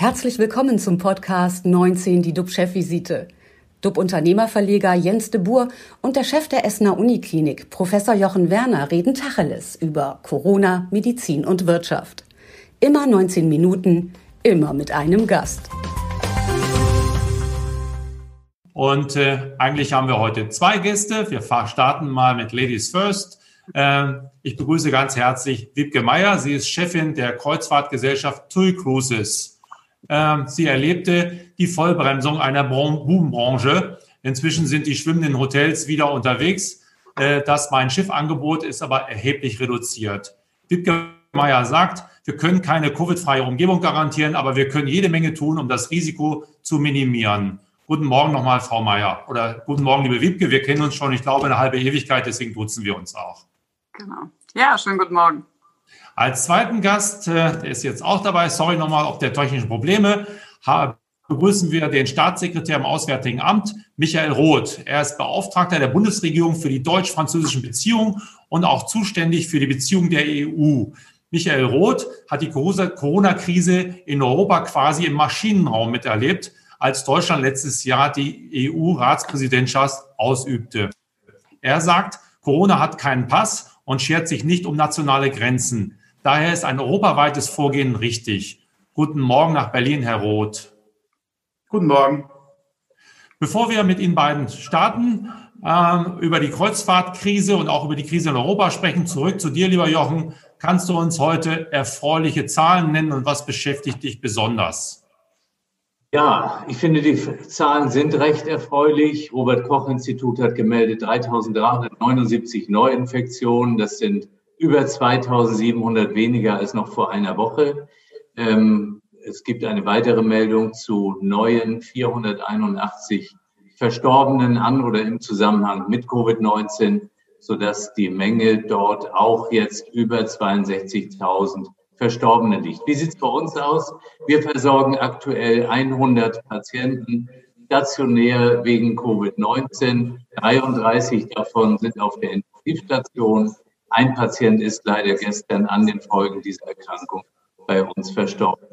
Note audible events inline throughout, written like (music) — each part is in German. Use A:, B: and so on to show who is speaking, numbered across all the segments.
A: Herzlich willkommen zum Podcast 19, die DUB-Chefvisite. DUB-Unternehmerverleger Jens de Boer und der Chef der Essener Uniklinik, Professor Jochen Werner, reden Tacheles über Corona, Medizin und Wirtschaft. Immer 19 Minuten, immer mit einem Gast.
B: Und äh, eigentlich haben wir heute zwei Gäste. Wir starten mal mit Ladies First. Äh, ich begrüße ganz herzlich Wiebke Meyer. Sie ist Chefin der Kreuzfahrtgesellschaft TUI Cruises. Äh, sie erlebte die Vollbremsung einer Boombranche. Inzwischen sind die schwimmenden Hotels wieder unterwegs. Äh, das mein Schiffangebot ist aber erheblich reduziert. Wiebke Meyer sagt, wir können keine Covid-freie Umgebung garantieren, aber wir können jede Menge tun, um das Risiko zu minimieren. Guten Morgen nochmal, Frau Meier. Oder guten Morgen, liebe Wiebke. Wir kennen uns schon, ich glaube, eine halbe Ewigkeit, deswegen duzen wir uns auch.
C: Genau. Ja, schönen guten Morgen.
B: Als zweiten Gast, äh, der ist jetzt auch dabei, sorry nochmal auf der technischen Probleme, begrüßen wir den Staatssekretär im Auswärtigen Amt, Michael Roth. Er ist Beauftragter der Bundesregierung für die deutsch-französischen Beziehungen und auch zuständig für die Beziehungen der EU. Michael Roth hat die Corona-Krise in Europa quasi im Maschinenraum miterlebt als Deutschland letztes Jahr die EU-Ratspräsidentschaft ausübte. Er sagt, Corona hat keinen Pass und schert sich nicht um nationale Grenzen. Daher ist ein europaweites Vorgehen richtig. Guten Morgen nach Berlin, Herr Roth.
D: Guten Morgen.
B: Bevor wir mit Ihnen beiden starten, äh, über die Kreuzfahrtkrise und auch über die Krise in Europa sprechen, zurück zu dir, lieber Jochen. Kannst du uns heute erfreuliche Zahlen nennen und was beschäftigt dich besonders?
D: Ja, ich finde, die Zahlen sind recht erfreulich. Robert Koch Institut hat gemeldet 3.379 Neuinfektionen. Das sind über 2.700 weniger als noch vor einer Woche. Ähm, es gibt eine weitere Meldung zu neuen 481 Verstorbenen an oder im Zusammenhang mit Covid-19, sodass die Menge dort auch jetzt über 62.000 Verstorbenen liegt. Wie sieht es bei uns aus? Wir versorgen aktuell 100 Patienten stationär wegen Covid-19. 33 davon sind auf der Intensivstation. Ein Patient ist leider gestern an den Folgen dieser Erkrankung bei uns verstorben.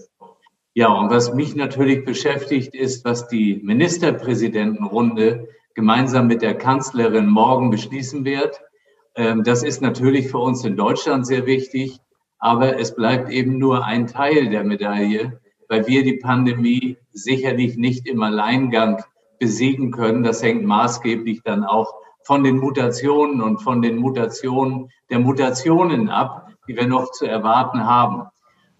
D: Ja, und was mich natürlich beschäftigt, ist, was die Ministerpräsidentenrunde gemeinsam mit der Kanzlerin morgen beschließen wird. Ähm, das ist natürlich für uns in Deutschland sehr wichtig. Aber es bleibt eben nur ein Teil der Medaille, weil wir die Pandemie sicherlich nicht im Alleingang besiegen können. Das hängt maßgeblich dann auch von den Mutationen und von den Mutationen der Mutationen ab, die wir noch zu erwarten haben.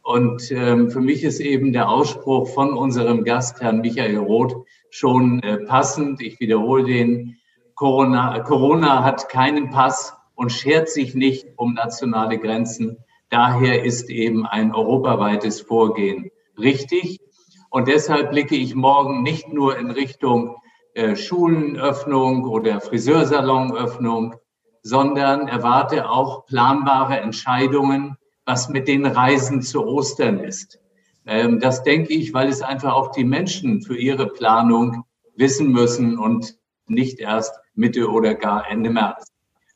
D: Und ähm, für mich ist eben der Ausspruch von unserem Gast, Herrn Michael Roth, schon äh, passend. Ich wiederhole den. Corona, Corona hat keinen Pass und schert sich nicht um nationale Grenzen. Daher ist eben ein europaweites Vorgehen richtig. Und deshalb blicke ich morgen nicht nur in Richtung äh, Schulenöffnung oder Friseursalonöffnung, sondern erwarte auch planbare Entscheidungen, was mit den Reisen zu Ostern ist. Ähm, das denke ich, weil es einfach auch die Menschen für ihre Planung wissen müssen und nicht erst Mitte oder gar Ende März.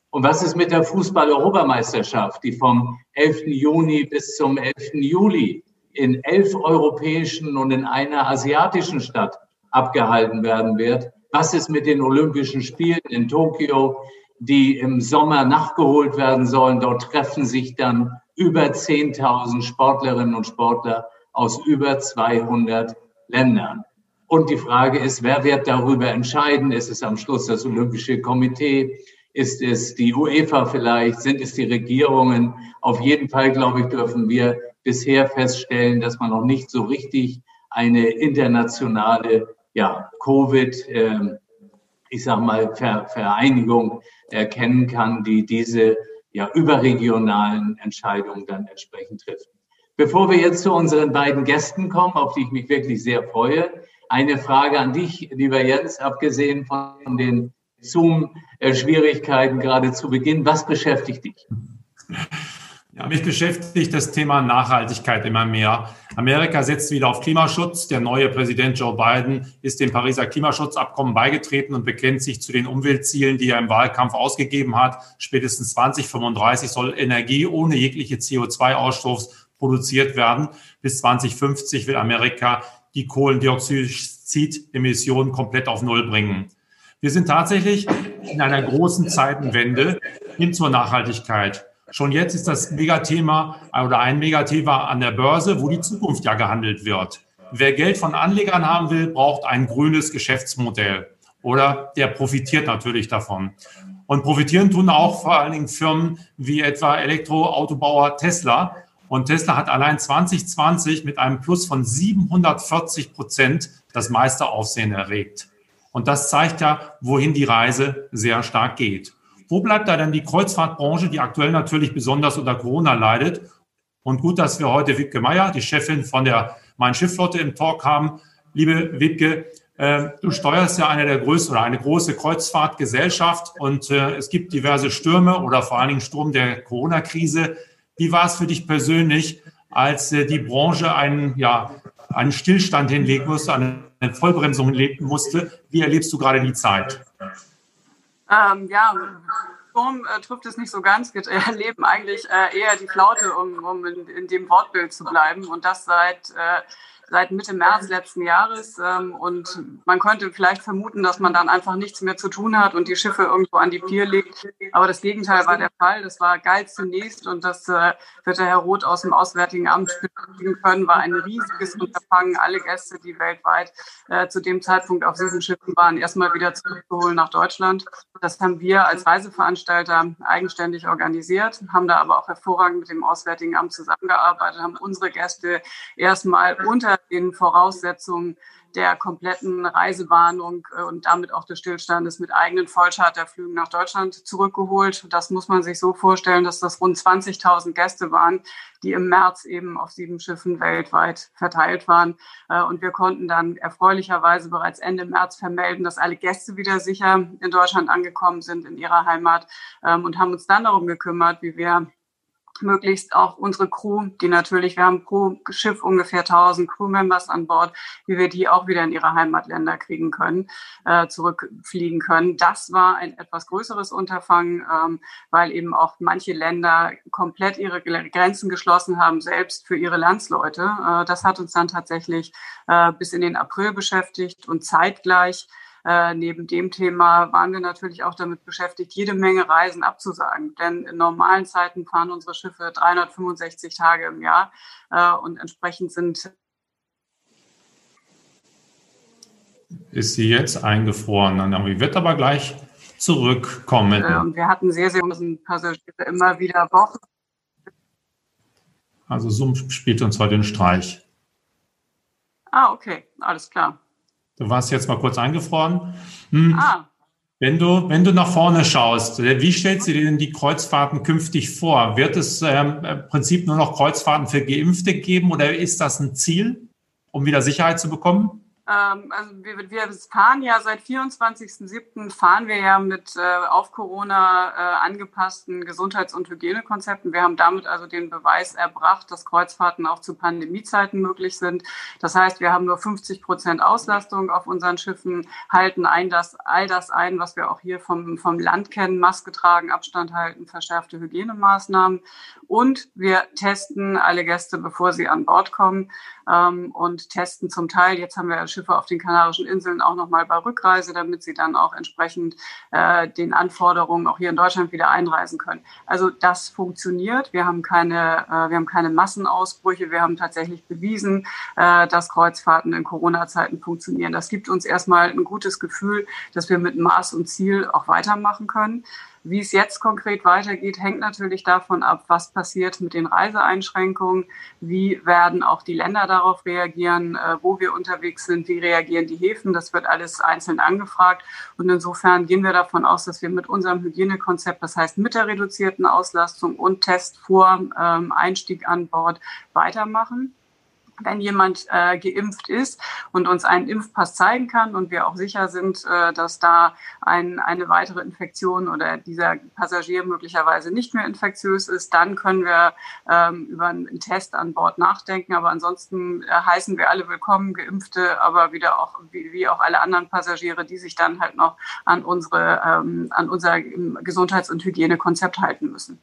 D: Und was ist mit der Fußball-Europameisterschaft, die vom 11. Juni bis zum 11. Juli in elf europäischen und in einer asiatischen Stadt abgehalten werden wird? Was ist mit den Olympischen Spielen in Tokio, die im Sommer nachgeholt werden sollen? Dort treffen sich dann über 10.000 Sportlerinnen und Sportler aus über 200 Ländern. Und die Frage ist, wer wird darüber entscheiden? Ist es am Schluss das Olympische Komitee? Ist es die UEFA vielleicht? Sind es die Regierungen? Auf jeden Fall, glaube ich, dürfen wir bisher feststellen, dass man noch nicht so richtig eine internationale ja, Covid, äh, ich sag mal, Ver Vereinigung erkennen kann, die diese ja, überregionalen Entscheidungen dann entsprechend trifft. Bevor wir jetzt zu unseren beiden Gästen kommen, auf die ich mich wirklich sehr freue, eine Frage an dich, lieber Jens, abgesehen von den Zoom-Schwierigkeiten gerade zu Beginn. Was beschäftigt dich?
B: Ja, mich beschäftigt das Thema Nachhaltigkeit immer mehr. Amerika setzt wieder auf Klimaschutz. Der neue Präsident Joe Biden ist dem Pariser Klimaschutzabkommen beigetreten und bekennt sich zu den Umweltzielen, die er im Wahlkampf ausgegeben hat. Spätestens 2035 soll Energie ohne jegliche CO2-Ausstoß produziert werden. Bis 2050 will Amerika die Kohlendioxidemissionen komplett auf Null bringen. Wir sind tatsächlich in einer großen Zeitenwende hin zur Nachhaltigkeit. Schon jetzt ist das Megathema oder ein Megathema an der Börse, wo die Zukunft ja gehandelt wird. Wer Geld von Anlegern haben will, braucht ein grünes Geschäftsmodell oder der profitiert natürlich davon. Und profitieren tun auch vor allen Dingen Firmen wie etwa Elektroautobauer Tesla. Und Tesla hat allein 2020 mit einem Plus von 740 Prozent das meiste Aufsehen erregt. Und das zeigt ja, wohin die Reise sehr stark geht. Wo bleibt da denn die Kreuzfahrtbranche, die aktuell natürlich besonders unter Corona leidet? Und gut, dass wir heute Wiebke Meyer, die Chefin von der Main-Schiffflotte im Talk haben. Liebe Wiebke, äh, du steuerst ja eine der größten oder eine große Kreuzfahrtgesellschaft und äh, es gibt diverse Stürme oder vor allen Dingen Sturm der Corona-Krise. Wie war es für dich persönlich, als äh, die Branche einen, ja, einen Stillstand hinlegen musste, eine Vollbremsung hinlegen musste? Wie erlebst du gerade die Zeit?
C: Ähm, ja, Sturm äh, trifft es nicht so ganz. Wir (laughs) erleben eigentlich äh, eher die Flaute, um, um in, in, dem Wortbild zu bleiben. Und das seit äh, seit Mitte März letzten Jahres. Ähm, und man könnte vielleicht vermuten, dass man dann einfach nichts mehr zu tun hat und die Schiffe irgendwo an die Pier legt. Aber das Gegenteil war der Fall. Das war geil zunächst und das äh, wird der Herr Roth aus dem Auswärtigen Amt bestätigen können, war ein riesiges Unterfangen. Alle Gäste, die weltweit äh, zu dem Zeitpunkt auf diesen Schiffen waren, erstmal wieder zurückzuholen nach Deutschland. Das haben wir als Reiseveranstalter eigenständig organisiert, haben da aber auch hervorragend mit dem Auswärtigen Amt zusammengearbeitet, haben unsere Gäste erstmal unter den Voraussetzungen der kompletten Reisewarnung äh, und damit auch des Stillstandes mit eigenen Vollcharterflügen nach Deutschland zurückgeholt. Das muss man sich so vorstellen, dass das rund 20.000 Gäste waren, die im März eben auf sieben Schiffen weltweit verteilt waren. Äh, und wir konnten dann erfreulicherweise bereits Ende März vermelden, dass alle Gäste wieder sicher in Deutschland angekommen sind, in ihrer Heimat ähm, und haben uns dann darum gekümmert, wie wir möglichst auch unsere Crew, die natürlich, wir haben pro Schiff ungefähr 1000 Crewmembers an Bord, wie wir die auch wieder in ihre Heimatländer kriegen können, äh, zurückfliegen können. Das war ein etwas größeres Unterfangen, ähm, weil eben auch manche Länder komplett ihre Grenzen geschlossen haben, selbst für ihre Landsleute. Äh, das hat uns dann tatsächlich äh, bis in den April beschäftigt und zeitgleich äh, neben dem Thema waren wir natürlich auch damit beschäftigt, jede Menge Reisen abzusagen. Denn in normalen Zeiten fahren unsere Schiffe 365 Tage im Jahr äh, und entsprechend sind
B: ist sie jetzt eingefroren. Dann wird aber gleich zurückkommen.
C: Äh, und wir hatten sehr, sehr Passagiere immer wieder Wochen.
B: Also Zoom spielt uns heute den Streich.
C: Ah, okay, alles klar.
B: Du warst jetzt mal kurz eingefroren. Hm. Ah. Wenn du, wenn du nach vorne schaust, wie stellst du dir denn die Kreuzfahrten künftig vor? Wird es ähm, im Prinzip nur noch Kreuzfahrten für Geimpfte geben oder ist das ein Ziel, um wieder Sicherheit zu bekommen?
C: Ähm, also wir, wir, fahren ja seit 24.07. fahren wir ja mit äh, auf Corona äh, angepassten Gesundheits- und Hygienekonzepten. Wir haben damit also den Beweis erbracht, dass Kreuzfahrten auch zu Pandemiezeiten möglich sind. Das heißt, wir haben nur 50 Prozent Auslastung auf unseren Schiffen, halten ein das, all das ein, was wir auch hier vom, vom Land kennen, Maske tragen, Abstand halten, verschärfte Hygienemaßnahmen. Und wir testen alle Gäste, bevor sie an Bord kommen ähm, und testen zum Teil, jetzt haben wir Schiffe auf den Kanarischen Inseln auch nochmal bei Rückreise, damit sie dann auch entsprechend äh, den Anforderungen auch hier in Deutschland wieder einreisen können. Also das funktioniert. Wir haben keine, äh, wir haben keine Massenausbrüche. Wir haben tatsächlich bewiesen, äh, dass Kreuzfahrten in Corona-Zeiten funktionieren. Das gibt uns erstmal ein gutes Gefühl, dass wir mit Maß und Ziel auch weitermachen können. Wie es jetzt konkret weitergeht, hängt natürlich davon ab, was passiert mit den Reiseeinschränkungen, wie werden auch die Länder darauf reagieren, äh, wo wir unterwegs sind, wie reagieren die Häfen. Das wird alles einzeln angefragt. Und insofern gehen wir davon aus, dass wir mit unserem Hygienekonzept, das heißt mit der reduzierten Auslastung und Test vor ähm, Einstieg an Bord, weitermachen wenn jemand äh, geimpft ist und uns einen Impfpass zeigen kann und wir auch sicher sind, äh, dass da ein, eine weitere Infektion oder dieser Passagier möglicherweise nicht mehr infektiös ist, dann können wir ähm, über einen Test an Bord nachdenken. Aber ansonsten äh, heißen wir alle willkommen, Geimpfte, aber wieder auch wie, wie auch alle anderen Passagiere, die sich dann halt noch an unsere ähm, an unser Gesundheits- und Hygienekonzept halten müssen.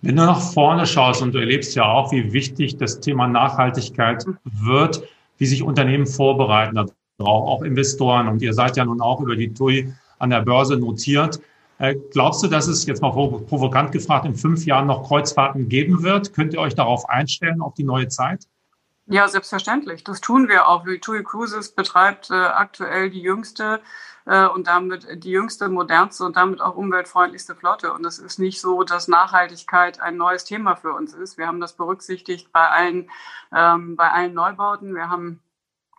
B: Wenn du nach vorne schaust und du erlebst ja auch, wie wichtig das Thema Nachhaltigkeit wird, wie sich Unternehmen vorbereiten darauf, auch Investoren. Und ihr seid ja nun auch über die TUI an der Börse notiert. Äh, glaubst du, dass es jetzt mal provokant gefragt in fünf Jahren noch Kreuzfahrten geben wird? Könnt ihr euch darauf einstellen, auf die neue Zeit?
C: Ja, selbstverständlich. Das tun wir auch. TUI Cruises betreibt äh, aktuell die jüngste äh, und damit die jüngste, modernste und damit auch umweltfreundlichste Flotte. Und es ist nicht so, dass Nachhaltigkeit ein neues Thema für uns ist. Wir haben das berücksichtigt bei allen, ähm, bei allen Neubauten. Wir haben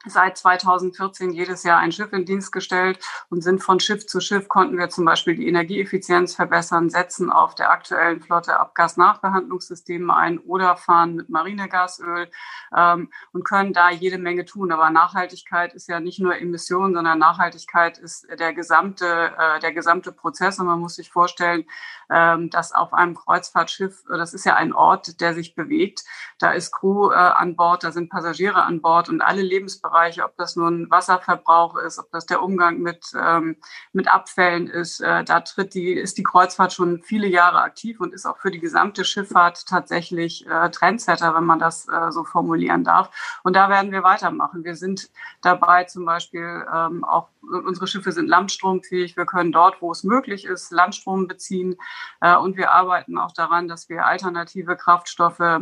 C: seit 2014 jedes Jahr ein Schiff in Dienst gestellt und sind von Schiff zu Schiff konnten wir zum Beispiel die Energieeffizienz verbessern, setzen auf der aktuellen Flotte Abgasnachbehandlungssysteme ein oder fahren mit Marinegasöl ähm, und können da jede Menge tun. Aber Nachhaltigkeit ist ja nicht nur Emissionen, sondern Nachhaltigkeit ist der gesamte, äh, der gesamte Prozess und man muss sich vorstellen, ähm, dass auf einem Kreuzfahrtschiff, das ist ja ein Ort, der sich bewegt, da ist Crew äh, an Bord, da sind Passagiere an Bord und alle Lebensbereiche, ob das nun Wasserverbrauch ist, ob das der Umgang mit, ähm, mit Abfällen ist, äh, da tritt die, ist die Kreuzfahrt schon viele Jahre aktiv und ist auch für die gesamte Schifffahrt tatsächlich äh, Trendsetter, wenn man das äh, so formulieren darf. Und da werden wir weitermachen. Wir sind dabei zum Beispiel ähm, auch, unsere Schiffe sind landstromfähig. Wir können dort, wo es möglich ist, Landstrom beziehen. Äh, und wir arbeiten auch daran, dass wir alternative Kraftstoffe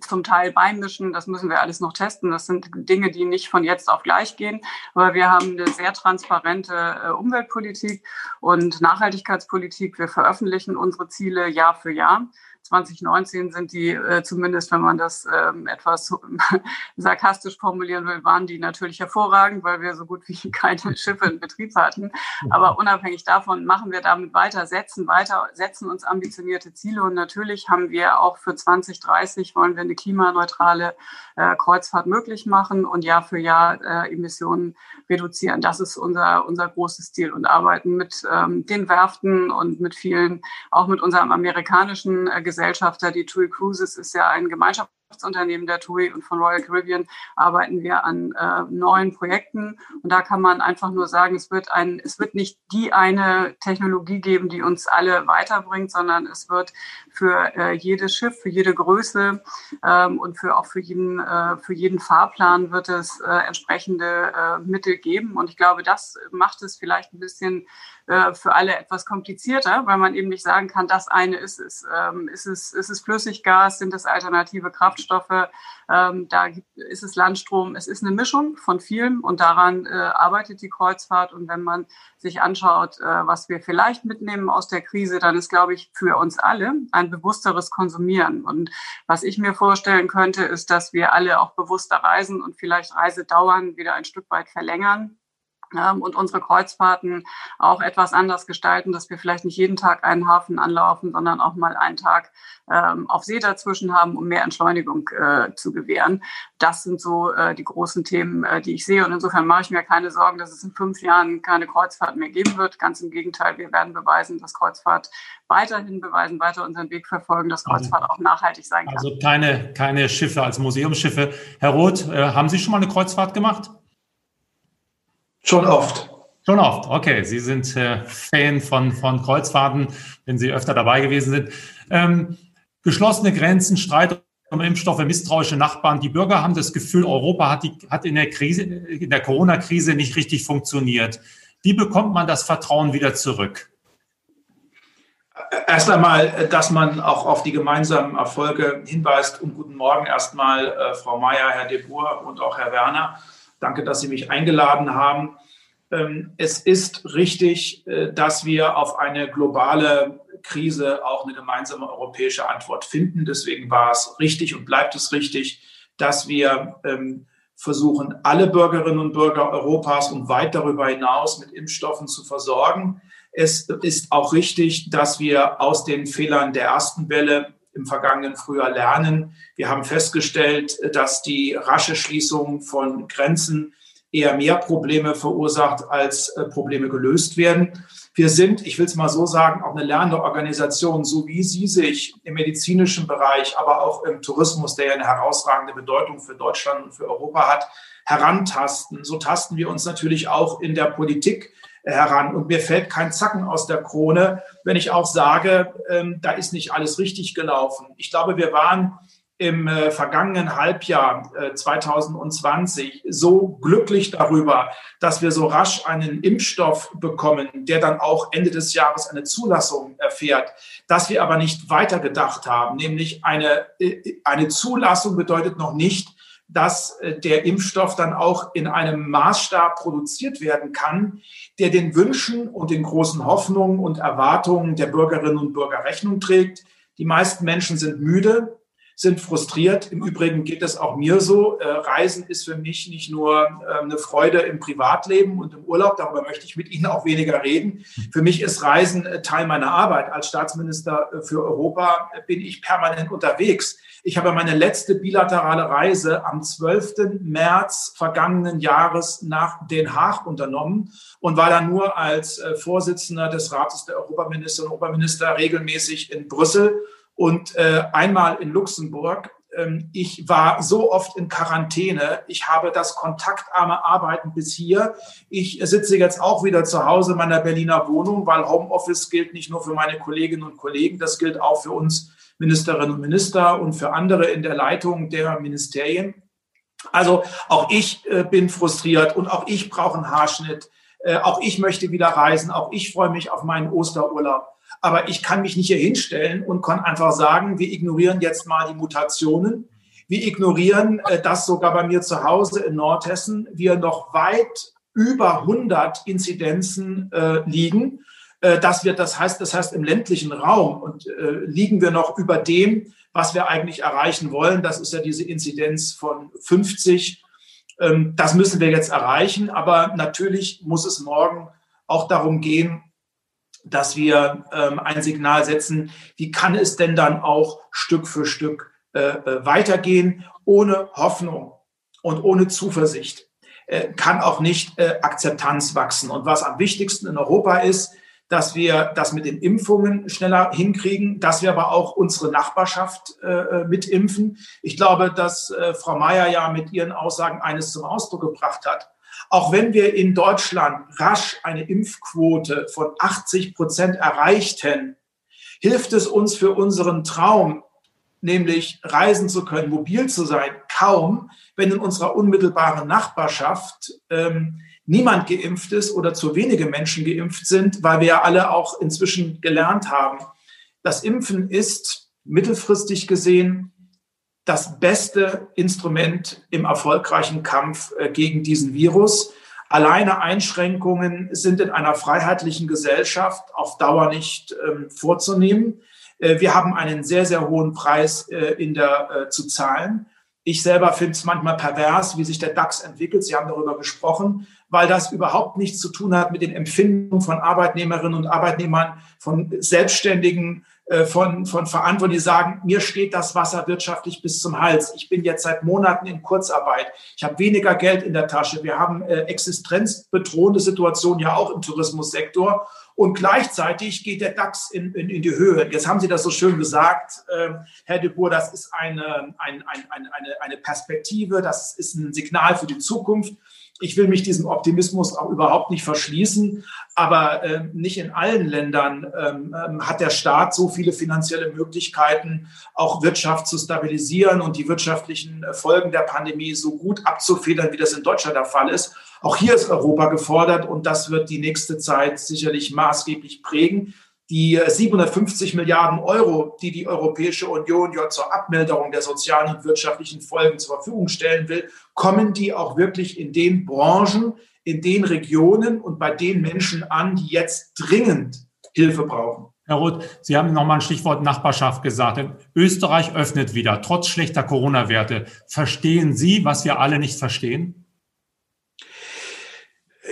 C: zum Teil beimischen. Das müssen wir alles noch testen. Das sind Dinge, die nicht von jetzt auf gleich gehen. Aber wir haben eine sehr transparente äh, Umweltpolitik und Nachhaltigkeitspolitik. Wir veröffentlichen unsere Ziele Jahr für Jahr. 2019 sind die, äh, zumindest wenn man das ähm, etwas (laughs) sarkastisch formulieren will, waren die natürlich hervorragend, weil wir so gut wie (laughs) keine Schiffe in Betrieb hatten. Aber unabhängig davon machen wir damit weiter, setzen weiter, setzen uns ambitionierte Ziele. Und natürlich haben wir auch für 2030 wollen wir eine klimaneutrale äh, Kreuzfahrt möglich machen und Jahr für Jahr äh, Emissionen reduzieren. Das ist unser, unser großes Ziel und arbeiten mit ähm, den Werften und mit vielen, auch mit unserem amerikanischen äh, Gesellschafter. Die TUI Cruises ist ja ein Gemeinschafts Unternehmen der TUI und von Royal Caribbean arbeiten wir an äh, neuen Projekten. Und da kann man einfach nur sagen, es wird ein, es wird nicht die eine Technologie geben, die uns alle weiterbringt, sondern es wird für äh, jedes Schiff, für jede Größe ähm, und für auch für jeden, äh, für jeden Fahrplan wird es äh, entsprechende äh, Mittel geben. Und ich glaube, das macht es vielleicht ein bisschen äh, für alle etwas komplizierter, weil man eben nicht sagen kann, das eine ist es. Ähm, ist es, ist es Flüssiggas, sind es alternative Kraft Kraftstoffe, ähm, da ist es Landstrom. Es ist eine Mischung von vielem und daran äh, arbeitet die Kreuzfahrt. Und wenn man sich anschaut, äh, was wir vielleicht mitnehmen aus der Krise, dann ist, glaube ich, für uns alle ein bewussteres Konsumieren. Und was ich mir vorstellen könnte, ist, dass wir alle auch bewusster reisen und vielleicht Reisedauern wieder ein Stück weit verlängern und unsere Kreuzfahrten auch etwas anders gestalten, dass wir vielleicht nicht jeden Tag einen Hafen anlaufen, sondern auch mal einen Tag ähm, auf See dazwischen haben, um mehr Entschleunigung äh, zu gewähren. Das sind so äh, die großen Themen, äh, die ich sehe. Und insofern mache ich mir keine Sorgen, dass es in fünf Jahren keine Kreuzfahrt mehr geben wird. Ganz im Gegenteil, wir werden beweisen, dass Kreuzfahrt weiterhin beweisen, weiter unseren Weg verfolgen, dass also Kreuzfahrt auch nachhaltig sein kann.
B: Also keine, keine Schiffe als Museumsschiffe. Herr Roth, äh, haben Sie schon mal eine Kreuzfahrt gemacht?
E: Schon oft.
B: Schon oft, okay. Sie sind äh, Fan von, von Kreuzfahrten, wenn Sie öfter dabei gewesen sind. Ähm, geschlossene Grenzen, Streit um Impfstoffe, misstrauische Nachbarn. Die Bürger haben das Gefühl, Europa hat, die, hat in der Krise, in der Corona-Krise nicht richtig funktioniert. Wie bekommt man das Vertrauen wieder zurück?
E: Erst einmal, dass man auch auf die gemeinsamen Erfolge hinweist. Und guten Morgen erstmal, äh, Frau Mayer, Herr De Boer und auch Herr Werner. Danke, dass Sie mich eingeladen haben. Ähm, es ist richtig, äh, dass wir auf eine globale Krise auch eine gemeinsame europäische Antwort finden. Deswegen war es richtig und bleibt es richtig, dass wir ähm, versuchen, alle Bürgerinnen und Bürger Europas und weit darüber hinaus mit Impfstoffen zu versorgen. Es ist auch richtig, dass wir aus den Fehlern der ersten Welle im vergangenen Frühjahr lernen. Wir haben festgestellt, dass die rasche Schließung von Grenzen eher mehr Probleme verursacht, als äh, Probleme gelöst werden. Wir sind, ich will es mal so sagen, auch eine lernende Organisation, so wie Sie sich im medizinischen Bereich, aber auch im Tourismus, der ja eine herausragende Bedeutung für Deutschland und für Europa hat, herantasten. So tasten wir uns natürlich auch in der Politik heran. Und mir fällt kein Zacken aus der Krone, wenn ich auch sage, ähm, da ist nicht alles richtig gelaufen. Ich glaube, wir waren im äh, vergangenen Halbjahr äh, 2020 so glücklich darüber, dass wir so rasch einen Impfstoff bekommen, der dann auch Ende des Jahres eine Zulassung erfährt, dass wir aber nicht weitergedacht haben, nämlich eine, äh, eine Zulassung bedeutet noch nicht, dass äh, der Impfstoff dann auch in einem Maßstab produziert werden kann, der den Wünschen und den großen Hoffnungen und Erwartungen der Bürgerinnen und Bürger Rechnung trägt. Die meisten Menschen sind müde, sind frustriert. Im Übrigen geht es auch mir so. Äh, Reisen ist für mich nicht nur äh, eine Freude im Privatleben und im Urlaub, darüber möchte ich mit Ihnen auch weniger reden. Für mich ist Reisen äh, Teil meiner Arbeit. Als Staatsminister äh, für Europa bin ich permanent unterwegs. Ich habe meine letzte bilaterale Reise am 12. März vergangenen Jahres nach Den Haag unternommen und war dann nur als Vorsitzender des Rates der Europaminister und Oberminister regelmäßig in Brüssel und äh, einmal in Luxemburg. Ähm, ich war so oft in Quarantäne. Ich habe das kontaktarme Arbeiten bis hier. Ich sitze jetzt auch wieder zu Hause in meiner Berliner Wohnung, weil Homeoffice gilt nicht nur für meine Kolleginnen und Kollegen, das gilt auch für uns Ministerinnen und Minister und für andere in der Leitung der Ministerien. Also auch ich äh, bin frustriert und auch ich brauche einen Haarschnitt. Äh, auch ich möchte wieder reisen. Auch ich freue mich auf meinen Osterurlaub. Aber ich kann mich nicht hier hinstellen und kann einfach sagen, wir ignorieren jetzt mal die Mutationen. Wir ignorieren, äh, dass sogar bei mir zu Hause in Nordhessen wir noch weit über 100 Inzidenzen äh, liegen. Äh, dass wir, das heißt, das heißt im ländlichen Raum und äh, liegen wir noch über dem, was wir eigentlich erreichen wollen. Das ist ja diese Inzidenz von 50. Ähm, das müssen wir jetzt erreichen. Aber natürlich muss es morgen auch darum gehen, dass wir ähm, ein Signal setzen, wie kann es denn dann auch Stück für Stück äh, äh weitergehen, ohne Hoffnung und ohne Zuversicht äh, kann auch nicht äh, Akzeptanz wachsen. Und was am wichtigsten in Europa ist, dass wir das mit den Impfungen schneller hinkriegen, dass wir aber auch unsere Nachbarschaft äh, äh mitimpfen. Ich glaube, dass äh, Frau Mayer ja mit ihren Aussagen eines zum Ausdruck gebracht hat. Auch wenn wir in Deutschland rasch eine Impfquote von 80 Prozent erreichten, hilft es uns für unseren Traum, nämlich reisen zu können, mobil zu sein, kaum, wenn in unserer unmittelbaren Nachbarschaft ähm, niemand geimpft ist oder zu wenige Menschen geimpft sind, weil wir ja alle auch inzwischen gelernt haben. Das Impfen ist mittelfristig gesehen das beste Instrument im erfolgreichen Kampf äh, gegen diesen Virus. Alleine Einschränkungen sind in einer freiheitlichen Gesellschaft auf Dauer nicht ähm, vorzunehmen. Äh, wir haben einen sehr, sehr hohen Preis äh, in der, zu zahlen. Ich selber finde es manchmal pervers, wie sich der DAX entwickelt. Sie haben darüber gesprochen, weil das überhaupt nichts zu tun hat mit den Empfindungen von Arbeitnehmerinnen und Arbeitnehmern, von Selbstständigen, von, von Verantwortlichen, die sagen, mir steht das Wasser wirtschaftlich bis zum Hals. Ich bin jetzt seit Monaten in Kurzarbeit. Ich habe weniger Geld in der Tasche. Wir haben äh, existenzbedrohende Situationen ja auch im Tourismussektor. Und gleichzeitig geht der DAX in, in, in die Höhe. Jetzt haben Sie das so schön gesagt, äh, Herr de Boer, das ist eine, ein, ein, eine, eine Perspektive, das ist ein Signal für die Zukunft ich will mich diesem Optimismus auch überhaupt nicht verschließen, aber äh, nicht in allen Ländern ähm, ähm, hat der Staat so viele finanzielle Möglichkeiten, auch Wirtschaft zu stabilisieren und die wirtschaftlichen Folgen der Pandemie so gut abzufedern, wie das in Deutschland der Fall ist. Auch hier ist Europa gefordert und das wird die nächste Zeit sicherlich maßgeblich prägen die 750 Milliarden Euro, die die Europäische Union ja zur Abmilderung der sozialen und wirtschaftlichen Folgen zur Verfügung stellen will, kommen die auch wirklich in den Branchen, in den Regionen und bei den Menschen an, die jetzt dringend Hilfe brauchen.
B: Herr Roth, Sie haben nochmal ein Stichwort Nachbarschaft gesagt. Österreich öffnet wieder, trotz schlechter Corona-Werte. Verstehen Sie, was wir alle nicht verstehen?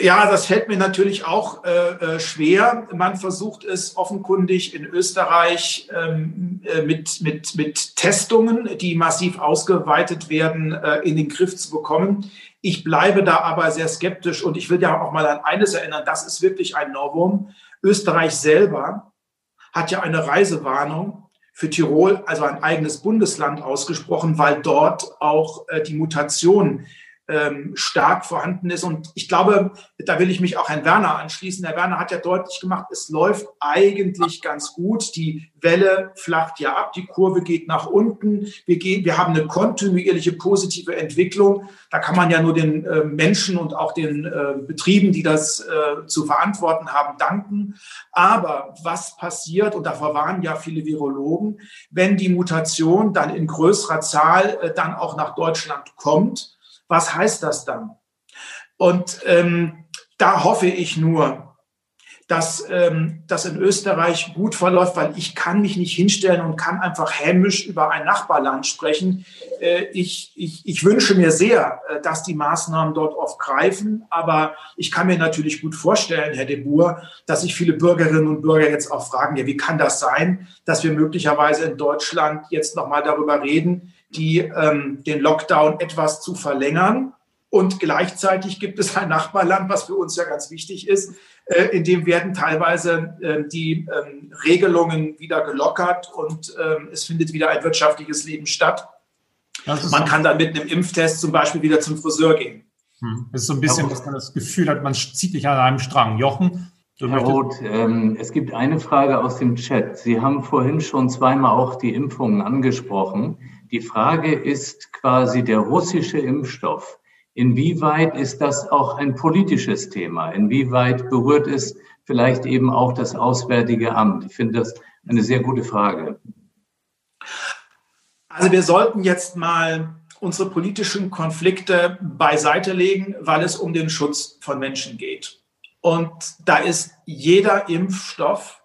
E: Ja, das fällt mir natürlich auch äh, äh, schwer. Man versucht es offenkundig in Österreich ähm, äh, mit, mit, mit Testungen, die massiv ausgeweitet werden, äh, in den Griff zu bekommen. Ich bleibe da aber sehr skeptisch und ich will ja auch mal an eines erinnern, das ist wirklich ein Novum. Österreich selber hat ja eine Reisewarnung für Tirol, also ein eigenes Bundesland ausgesprochen, weil dort auch äh, die Mutation ähm, stark vorhanden ist. Und ich glaube, da will ich mich auch Herrn Werner anschließen. Herr Werner hat ja deutlich gemacht, es läuft eigentlich ganz gut. Die Welle flacht ja ab, die Kurve geht nach unten. Wir, gehen, wir haben eine kontinuierliche positive Entwicklung. Da kann man ja nur den äh, Menschen und auch den äh, Betrieben, die das äh, zu verantworten haben, danken. Aber was passiert, und davor waren ja viele Virologen, wenn die Mutation dann in größerer Zahl dann auch nach Deutschland kommt, was heißt das dann? Und ähm, da hoffe ich nur, dass ähm, das in Österreich gut verläuft, weil ich kann mich nicht hinstellen und kann einfach hämisch über ein Nachbarland sprechen. Äh, ich, ich, ich wünsche mir sehr, äh, dass die Maßnahmen dort oft greifen, aber ich kann mir natürlich gut vorstellen, Herr de Boer, dass sich viele Bürgerinnen und Bürger jetzt auch fragen, ja, wie kann das sein, dass wir möglicherweise in Deutschland jetzt nochmal darüber reden, die, ähm, den Lockdown etwas zu verlängern. Und gleichzeitig gibt es ein Nachbarland, was für uns ja ganz wichtig ist, äh, in dem werden teilweise äh, die ähm, Regelungen wieder gelockert und ähm, es findet wieder ein wirtschaftliches Leben statt. Man kann dann mit einem Impftest zum Beispiel wieder zum Friseur gehen.
B: Hm. Es ist so ein bisschen, dass man das Gefühl hat, man zieht sich an einem Strang. Jochen,
D: Du Herr Roth, ähm, es gibt eine Frage aus dem Chat. Sie haben vorhin schon zweimal auch die Impfungen angesprochen. Die Frage ist quasi der russische Impfstoff. Inwieweit ist das auch ein politisches Thema? Inwieweit berührt es vielleicht eben auch das Auswärtige Amt? Ich finde das eine sehr gute Frage.
E: Also wir sollten jetzt mal unsere politischen Konflikte beiseite legen, weil es um den Schutz von Menschen geht. Und da ist jeder Impfstoff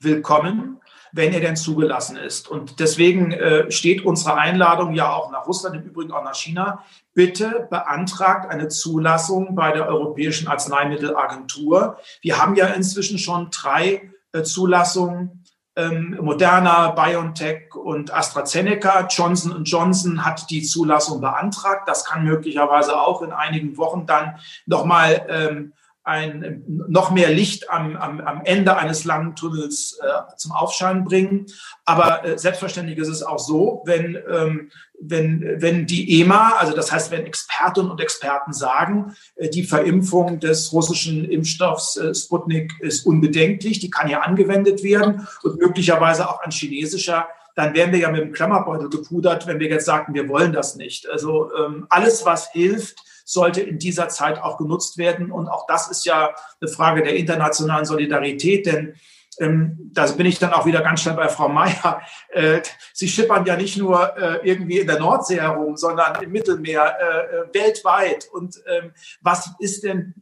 E: willkommen wenn er denn zugelassen ist. Und deswegen äh, steht unsere Einladung ja auch nach Russland, im Übrigen auch nach China. Bitte beantragt eine Zulassung bei der Europäischen Arzneimittelagentur. Wir haben ja inzwischen schon drei äh, Zulassungen. Ähm, Moderna, BioNTech und AstraZeneca. Johnson Johnson hat die Zulassung beantragt. Das kann möglicherweise auch in einigen Wochen dann nochmal ähm, ein, noch mehr Licht am, am, am Ende eines langen Tunnels äh, zum Aufscheinen bringen. Aber äh, selbstverständlich ist es auch so, wenn, ähm, wenn, wenn die EMA, also das heißt, wenn Expertinnen und Experten sagen, äh, die Verimpfung des russischen Impfstoffs äh, Sputnik ist unbedenklich, die kann ja angewendet werden und möglicherweise auch ein chinesischer dann wären wir ja mit dem Klammerbeutel gepudert, wenn wir jetzt sagten, wir wollen das nicht. Also ähm, alles, was hilft, sollte in dieser Zeit auch genutzt werden. Und auch das ist ja eine Frage der internationalen Solidarität, denn ähm, da bin ich dann auch wieder ganz schnell bei Frau Mayer. (laughs) Äh, Sie schippern ja nicht nur äh, irgendwie in der Nordsee herum, sondern im Mittelmeer äh, äh weltweit. Und ähm, was ist denn,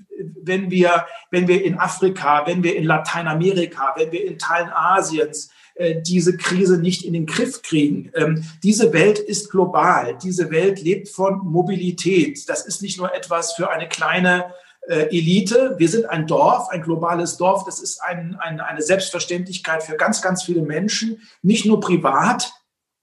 E: wenn wir, wenn wir in Afrika, wenn wir in Lateinamerika, wenn wir in Teilen Asiens, diese Krise nicht in den Griff kriegen. Ähm, diese Welt ist global. Diese Welt lebt von Mobilität. Das ist nicht nur etwas für eine kleine äh, Elite. Wir sind ein Dorf, ein globales Dorf. Das ist ein, ein, eine Selbstverständlichkeit für ganz, ganz viele Menschen, nicht nur privat,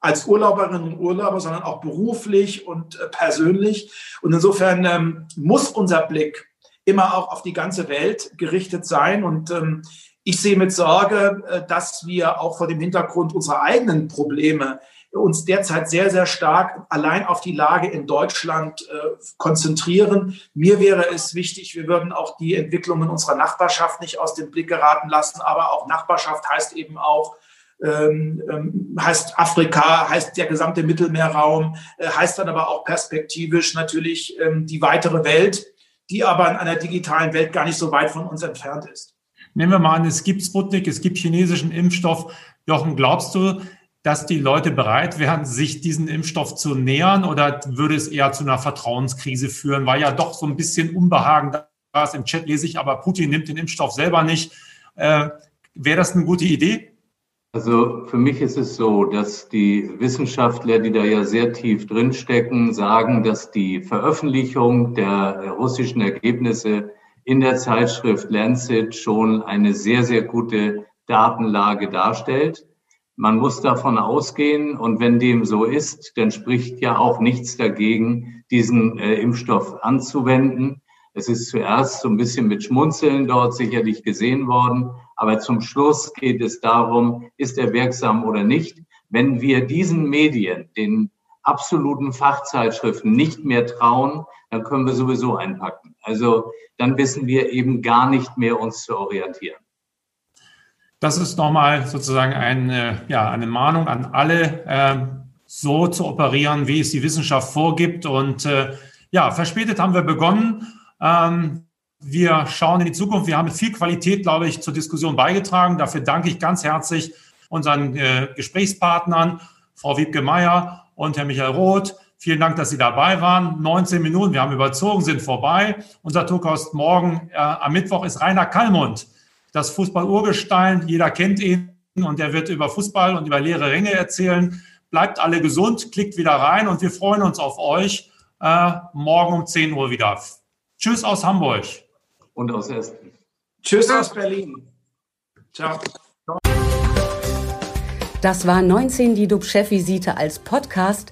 E: als Urlauberinnen und Urlauber, sondern auch beruflich und äh, persönlich. Und insofern ähm, muss unser Blick immer auch auf die ganze Welt gerichtet sein. Und ähm, ich sehe mit Sorge, äh, dass wir auch vor dem Hintergrund unserer eigenen Probleme uns derzeit sehr, sehr stark allein auf die Lage in Deutschland äh, konzentrieren. Mir wäre es wichtig, wir würden auch die Entwicklungen unserer Nachbarschaft nicht aus dem Blick geraten lassen. Aber auch Nachbarschaft heißt eben auch, ähm, ähm heißt Afrika, heißt der gesamte Mittelmeerraum, äh, heißt dann aber auch perspektivisch natürlich ähm, die weitere Welt, die aber in einer digitalen Welt gar nicht so weit von uns entfernt ist.
B: Nehmen wir mal an, es gibt Sputnik, es gibt chinesischen Impfstoff. Jochen, glaubst du, dass die Leute bereit wären, sich diesen Impfstoff zu nähern oder würde es eher zu einer Vertrauenskrise führen, weil ja doch so ein bisschen Unbehagen da ist. Im Chat lese ich, aber Putin nimmt den Impfstoff selber nicht. Äh, Wäre das eine gute Idee?
D: Also für mich ist es so, dass die Wissenschaftler, die da ja sehr tief drinstecken, sagen, dass die Veröffentlichung der russischen Ergebnisse in der Zeitschrift Lancet schon eine sehr, sehr gute Datenlage darstellt. Man muss davon ausgehen, und wenn dem so ist, dann spricht ja auch nichts dagegen, diesen äh, Impfstoff anzuwenden. Es ist zuerst so ein bisschen mit Schmunzeln dort sicherlich gesehen worden, aber zum Schluss geht es darum, ist er wirksam oder nicht. Wenn wir diesen Medien, den absoluten Fachzeitschriften nicht mehr trauen, dann können wir sowieso einpacken. Also dann wissen wir eben gar nicht mehr, uns zu orientieren.
B: Das ist nochmal sozusagen eine, ja, eine Mahnung an alle, äh, so zu operieren, wie es die Wissenschaft vorgibt. Und äh, ja, verspätet haben wir begonnen. Ähm, wir schauen in die Zukunft. Wir haben viel Qualität, glaube ich, zur Diskussion beigetragen. Dafür danke ich ganz herzlich unseren äh, Gesprächspartnern, Frau Wiebke Meyer und Herr Michael Roth. Vielen Dank, dass Sie dabei waren. 19 Minuten, wir haben überzogen, sind vorbei. Unser Tourkost morgen äh, am Mittwoch ist Rainer Kallmund, das Fußball-Urgestein. Jeder kennt ihn und er wird über Fußball und über leere Ringe erzählen. Bleibt alle gesund, klickt wieder rein und wir freuen uns auf euch äh, morgen um 10 Uhr wieder. Tschüss aus Hamburg.
D: Und aus Essen.
E: Tschüss aus Berlin. Ciao.
A: Das war 19 die DUB-Chefvisite als Podcast.